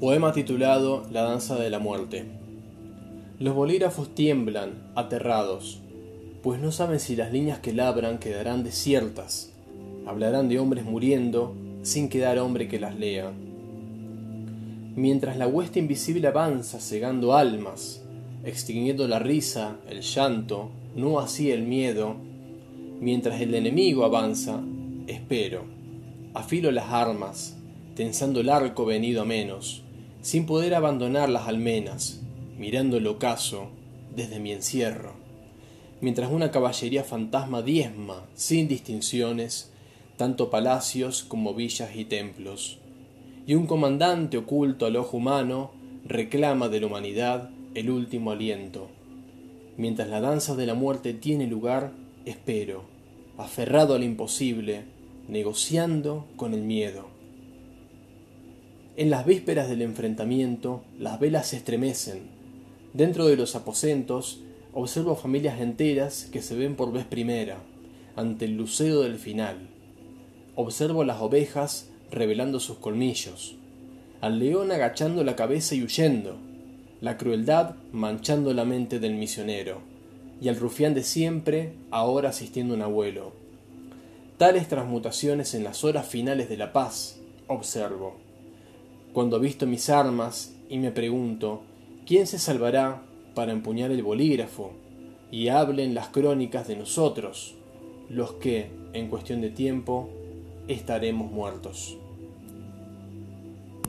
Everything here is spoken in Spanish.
Poema titulado La danza de la muerte. Los bolígrafos tiemblan, aterrados, pues no saben si las líneas que labran quedarán desiertas. Hablarán de hombres muriendo sin quedar hombre que las lea. Mientras la hueste invisible avanza cegando almas, extinguiendo la risa, el llanto, no así el miedo, mientras el enemigo avanza, espero, afilo las armas, tensando el arco venido a menos, sin poder abandonar las almenas, mirando el ocaso desde mi encierro, mientras una caballería fantasma diezma, sin distinciones, tanto palacios como villas y templos, y un comandante oculto al ojo humano reclama de la humanidad el último aliento. Mientras la danza de la muerte tiene lugar, espero, aferrado al imposible, negociando con el miedo. En las vísperas del enfrentamiento, las velas se estremecen. Dentro de los aposentos, observo familias enteras que se ven por vez primera, ante el luceo del final. Observo las ovejas revelando sus colmillos, al león agachando la cabeza y huyendo, la crueldad manchando la mente del misionero, y al rufián de siempre ahora asistiendo un abuelo. Tales transmutaciones en las horas finales de la paz observo cuando visto mis armas y me pregunto quién se salvará para empuñar el bolígrafo y hablen las crónicas de nosotros, los que, en cuestión de tiempo, estaremos muertos.